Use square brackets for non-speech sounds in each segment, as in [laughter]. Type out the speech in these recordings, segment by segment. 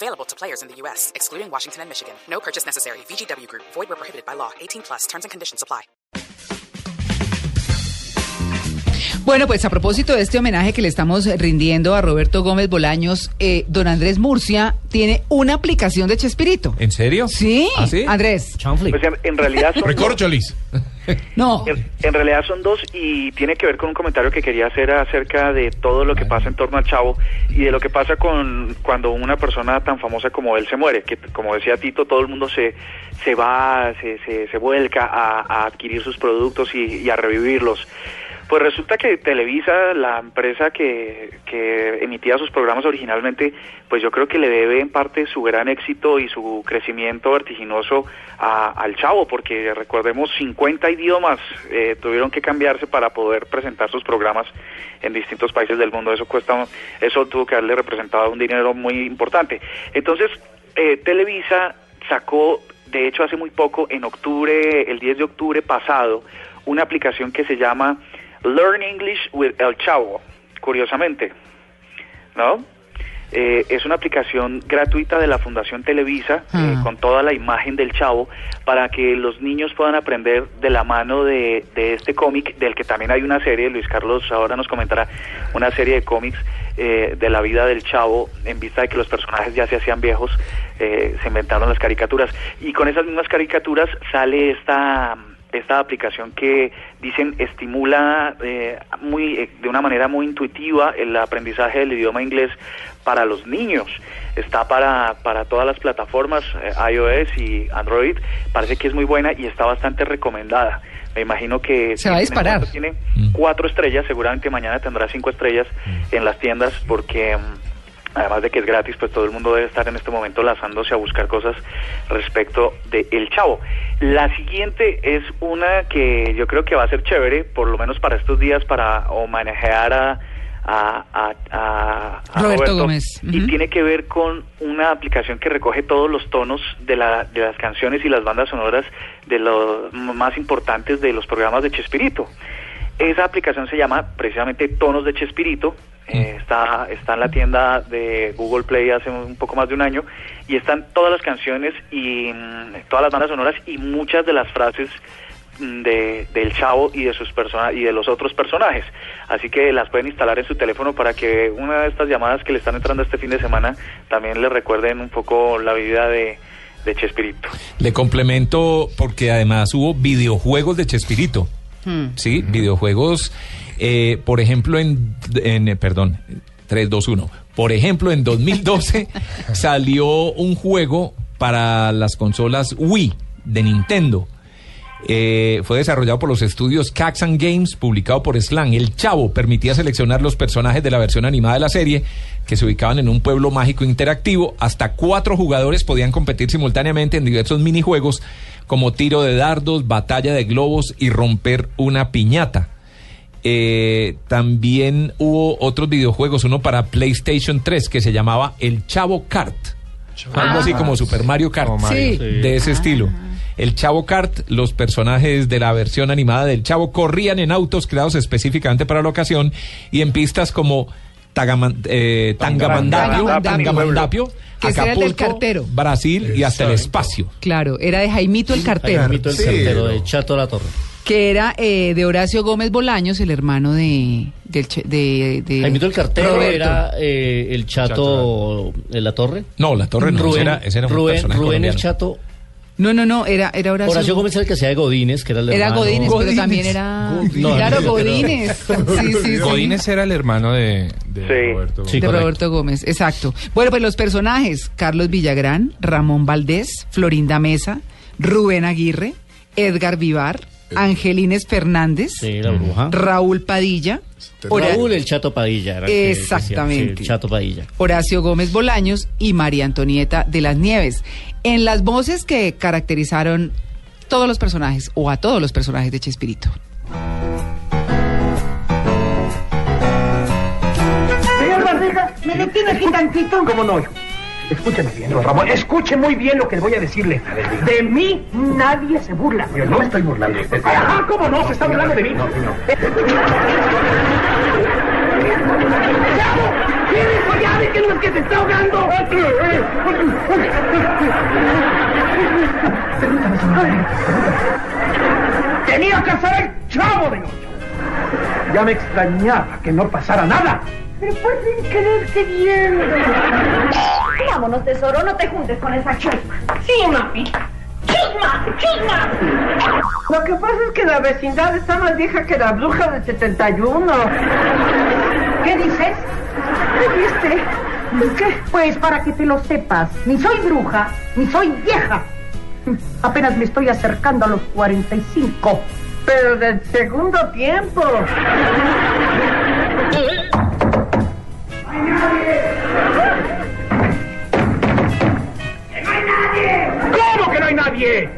Available to players in the U.S., excluding Washington and Michigan. No purchase necessary. VGW Group. Void where prohibited by law. 18 plus. Terms and conditions apply. Bueno, pues a propósito de este homenaje que le estamos rindiendo a Roberto Gómez Bolaños, eh, don Andrés Murcia tiene una aplicación de Chespirito. ¿En serio? ¿Sí? ¿Ah, sí? Andrés. Pues en, en realidad [laughs] son Recorcholis. No. en, en realidad son dos y tiene que ver con un comentario que quería hacer acerca de todo lo que pasa en torno al chavo y de lo que pasa con cuando una persona tan famosa como él se muere, que como decía Tito, todo el mundo se, se va, se, se, se vuelca a, a adquirir sus productos y, y a revivirlos. Pues resulta que Televisa, la empresa que, que emitía sus programas originalmente, pues yo creo que le debe en parte su gran éxito y su crecimiento vertiginoso a- al Chavo, porque recordemos 50 idiomas eh, tuvieron que cambiarse para poder presentar sus programas en distintos países del mundo. Eso cuesta, eso tuvo que haberle representado un dinero muy importante. Entonces, eh, Televisa sacó, de hecho hace muy poco, en octubre, el 10 de octubre pasado, una aplicación que se llama Learn English with El Chavo, curiosamente, ¿no? Eh, es una aplicación gratuita de la Fundación Televisa eh, Ah. con toda la imagen del chavo para que los niños puedan aprender de la mano de, de este cómic del que también hay una serie, Luis Carlos ahora nos comentará una serie de cómics eh, de la vida del chavo en vista de que los personajes ya se hacían viejos, eh, se inventaron las caricaturas y con esas mismas caricaturas sale esta esta aplicación que dicen estimula eh, muy eh, de una manera muy intuitiva el aprendizaje del idioma inglés para los niños está para para todas las plataformas eh, iOS y Android parece que es muy buena y está bastante recomendada me imagino que Se va a disparar. tiene Mm. cuatro estrellas seguramente mañana tendrá cinco estrellas en las tiendas porque mm, además de que es gratis, pues todo el mundo debe estar en este momento lanzándose a buscar cosas respecto de El Chavo. La siguiente es una que yo creo que va a ser chévere, por lo menos para estos días, para homenajear a, a, a- a- a Roberto Gómez. Y tiene que ver con una aplicación que recoge todos los tonos de, la, de las canciones y las bandas sonoras de los más importantes de los programas de Chespirito. Esa aplicación se llama precisamente Tonos de Chespirito. Eh, está, está en la tienda de Google Play hace un poco más de un año y están todas las canciones y mm, todas las bandas sonoras y muchas de las frases mm, de, del chavo y de sus persona y de los otros personajes así que las pueden instalar en su teléfono para que una de estas llamadas que le están entrando este fin de semana también le recuerden un poco la vida de, de Chespirito Le complemento porque además hubo videojuegos de Chespirito. Hmm. Sí, videojuegos, eh, por ejemplo, en, en, eh, perdón, 3, 2, 1. Por ejemplo, en 2012 [laughs] salió un juego para las consolas Wii de Nintendo. Eh, fue desarrollado por los estudios Caxan Games, publicado por Slang. El Chavo permitía seleccionar los personajes de la versión animada de la serie, que se ubicaban en un pueblo mágico interactivo. Hasta cuatro jugadores podían competir simultáneamente en diversos minijuegos, como tiro de dardos, batalla de globos y romper una piñata. Eh, también hubo otros videojuegos, uno para PlayStation 3 que se llamaba El Chavo Kart. Algo así como Super Mario Kart. Mario, Sí. De ese estilo. El Chavo Kart, los personajes de la versión animada del Chavo corrían en autos creados específicamente para la ocasión y en pistas como Tagaman- eh, Tangamandapio, Que ese era el del Acapulco, cartero. Brasil y hasta el espacio. Claro, era de Jaimito el cartero, Jaimito el Sí, cartero de Chato La Torre. Que era eh, de Horacio Gómez Bolaños, el hermano de del de, de Jaimito el cartero Roberto. era eh, el Chato de La Torre. No, la torre no, ese Rubén, era, ese era un Rubén, Rubén el. Chato. No, no, no, era era Horacio. Horacio Gómez era el que hacía de Godínez, que era el Era hermano. Godínez, pero también era No, claro, no, Godínez. Sí, sí, sí. Godínez era el hermano de, de Sí. Roberto. Sí, de correcto. Roberto Gómez, exacto. Bueno, pues los personajes, Carlos Villagrán, Ramón Valdés, Florinda Mesa, Rubén Aguirre, Edgar Vivar, Angelines Fernández, Sí, la bruja. Raúl Padilla, Hora- Raúl el Chato Padilla. Era el que Exactamente. decía, sí, el Chato Padilla. Horacio Gómez Bolaños y María Antonieta de las Nieves. En las voces que caracterizaron todos los personajes o a todos los personajes de Chespirito. Señor Barriga, ¿me detiene aquí tantito? ¿Cómo no? Escúcheme bien, don Ramón. Escuche muy bien lo que voy a decirle. De mí nadie se burla. Yo no estoy burlando. Ah, ¿cómo no? Se está burlando de mí. No, señor. [laughs] ¿Qué dijo ya de que no es que se está ahogando? Permítame, señor. Tenía que ser el chavo de ocho. Ya me extrañaba que no pasara nada. Pero por sin quererte viendo. Vámonos, tesoro, no te juntes con esa chusma. Sí, mami. ¡Chusma! ¡Chusma! Lo que pasa es que la vecindad está más vieja que la bruja del 71. ¿Qué dices? ¿Qué viste? ¿qué? pues para que te lo sepas, ni soy bruja, ni soy vieja. Apenas me estoy acercando a los 45. Pero del segundo tiempo. Hay nadie?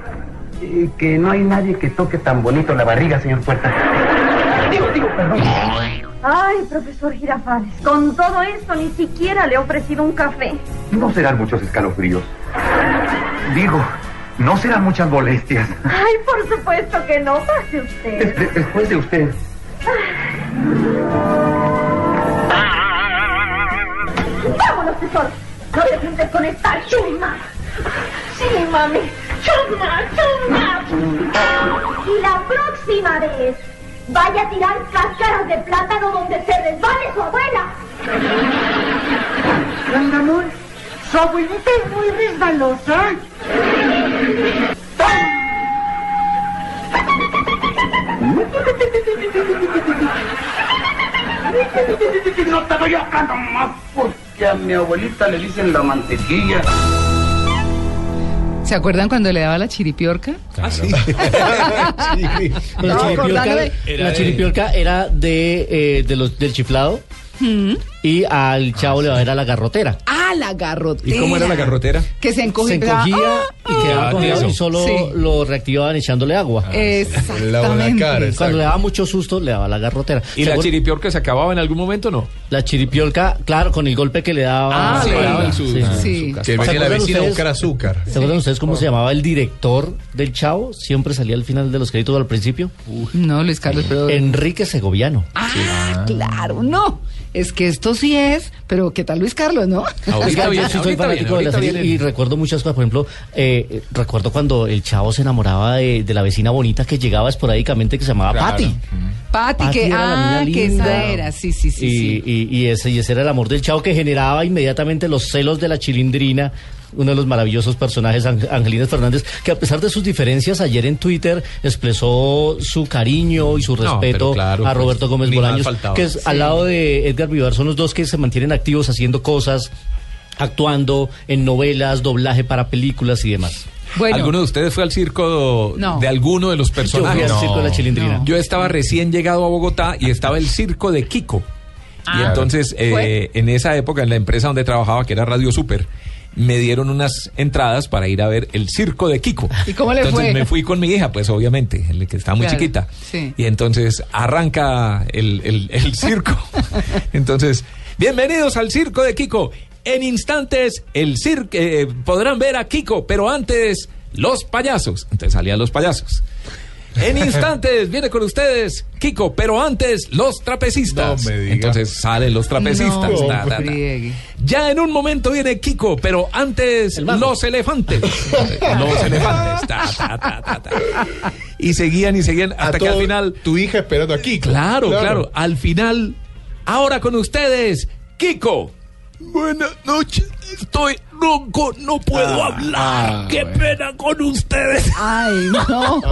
que no hay nadie que toque tan bonito la barriga, señor Puerta. Digo, digo, perdón. Ay, profesor Girafales, con todo esto ni siquiera le he ofrecido un café. No serán muchos escalofríos. Digo, no serán muchas molestias. Ay, por supuesto que no, pase usted. Des- después de usted. Vámonos, tesoro. No te juntes con esta chusma. Sí, mami. Chusma, chusma. Y la próxima vez vaya a tirar cáscaras de plátano donde se resbale su abuela. Gran amor, su abuelita es muy resbalosa. No te voy hablando más porque a mi abuelita le dicen la mantequilla. ¿Se acuerdan cuando le daba la chiripiorca? [laughs] [laughs] La No, chiripiorca, acordándome. la chiripiorca era de, eh, de los, del chiflado y al chavo le va a ver a la garrotera. Ah, la garrotera. ¿Y cómo era la garrotera? Que se encogía. Se encogía y quedaba ah, congelado eso. y solo Sí. lo reactivaban echándole agua. Exactamente. Cuando le daba mucho susto, le daba la garrotera. ¿Y la chiripiorca se acababa en algún momento no? La chiripiorca, claro, con el golpe que le daba. Ah, Sí. su- Sí. su Que ¿Se venía la vecina a ustedes? buscar azúcar. ¿Se acuerdan ustedes cómo se llamaba el director del Chavo? Siempre salía al final de los créditos al principio. No, Luis Carlos, pero. Enrique Segoviano. Ah, claro, no. Es que esto sí es, pero ¿qué tal Luis Carlos, no? Ahorita [laughs] sí soy fanático de la serie y recuerdo muchas cosas. Por ejemplo, eh, recuerdo cuando el chavo se enamoraba de, de la vecina bonita que llegaba esporádicamente que se llamaba Claro. Patty. Patty que, ah, que esa era, sí, sí, sí. y, sí. y- y ese, y ese era el amor del chavo que generaba inmediatamente los celos de la chilindrina. Uno de los maravillosos personajes, Ang- Angelina Fernández, que a pesar de sus diferencias, ayer en Twitter expresó su cariño y su respeto claro, a Roberto pues, Gómez ni más Bolaños, que es al lado de Edgar Vivar, son los dos que se mantienen activos haciendo cosas, actuando en novelas, doblaje para películas y demás. Bueno, ¿Alguno de ustedes fue al circo No. de alguno de los Yo fui personajes? al circo de la chilindrina. No. Yo estaba recién llegado a Bogotá y estaba el circo de Kiko. y Ah. entonces, eh, en esa época, en la empresa donde trabajaba, que era Radio Super, me dieron unas entradas para ir a ver el circo de Kiko. ¿Y cómo le entonces fue? me fui con mi hija, pues obviamente, el que está muy Claro, chiquita. sí. Y entonces arranca el, el- el [laughs] circo. entonces, bienvenidos al circo de Kiko. En instantes, el circo, podrán ver a Kiko, pero antes, los payasos. Entonces salían los payasos. En instantes viene con ustedes Kiko, pero antes los trapecistas. No me diga. Entonces salen los trapecistas. No. Ya en un momento viene Kiko, pero antes El los elefantes. los [laughs] elefantes. ta, ta, ta, ta, ta. Y seguían y seguían A hasta que al final. Tu hija esperando aquí. Claro, claro, Al final, ahora con ustedes, Kiko. Buenas noches. Estoy ronco, no puedo hablar. ah, Qué bueno. pena con ustedes. Ay, no. [laughs]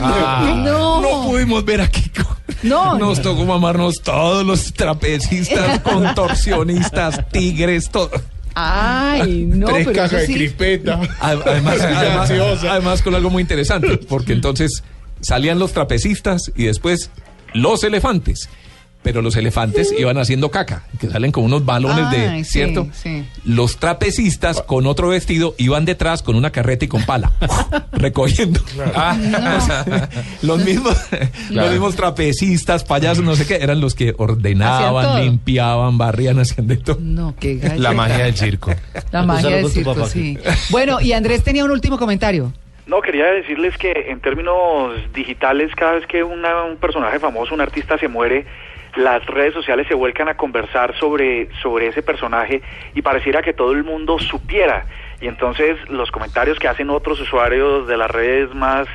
Ah, no. No pudimos ver a Kiko. No. Nos tocó mamarnos todos los trapecistas, [laughs] contorsionistas, tigres, todo. Ay, no, Tres pero cajas de sí. crispeta. Además, [laughs] además, además con algo muy interesante, porque entonces salían los trapecistas y después los elefantes. Pero los elefantes iban haciendo caca, que salen con unos balones de, Ay, ¿cierto? sí. Los trapecistas con otro vestido iban detrás con una carreta y con pala, [laughs] recogiendo. Ah, [laughs] o sea, los mismos, los mismos trapecistas, payasos, no sé qué, eran los que ordenaban, limpiaban, barrían, hacían de todo. No, qué. La magia del circo. La magia del circo, papá. sí. Bueno, y Andrés tenía un último comentario. No, quería decirles que en términos digitales, cada vez que una- un personaje famoso, un artista se muere, las redes sociales se vuelcan a conversar sobre, sobre ese personaje y pareciera que todo el mundo supiera. Y entonces los comentarios que hacen otros usuarios de las redes más,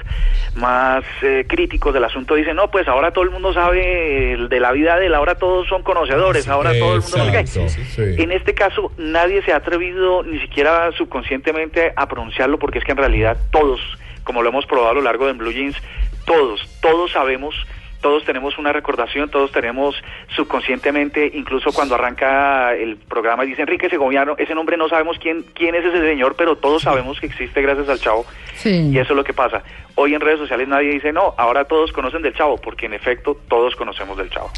más eh, críticos del asunto dicen, no, pues ahora todo el mundo sabe de la vida de él, ahora todos son conocedores, ahora todo el mundo... no sé qué". Exacto, sí. En este caso, nadie se ha atrevido ni siquiera subconscientemente a pronunciarlo porque es que en realidad todos, como lo hemos probado a lo largo de Blue Jeans, todos, todos sabemos, todos tenemos una recordación, todos tenemos subconscientemente, incluso cuando arranca el programa y dice Enrique Segoviano, ese nombre no sabemos quién, quién es ese señor, pero todos sabemos que existe gracias al chavo. Sí. Y eso es lo que pasa. Hoy en redes sociales nadie dice, no, ahora todos conocen del chavo, porque en efecto todos conocemos del chavo.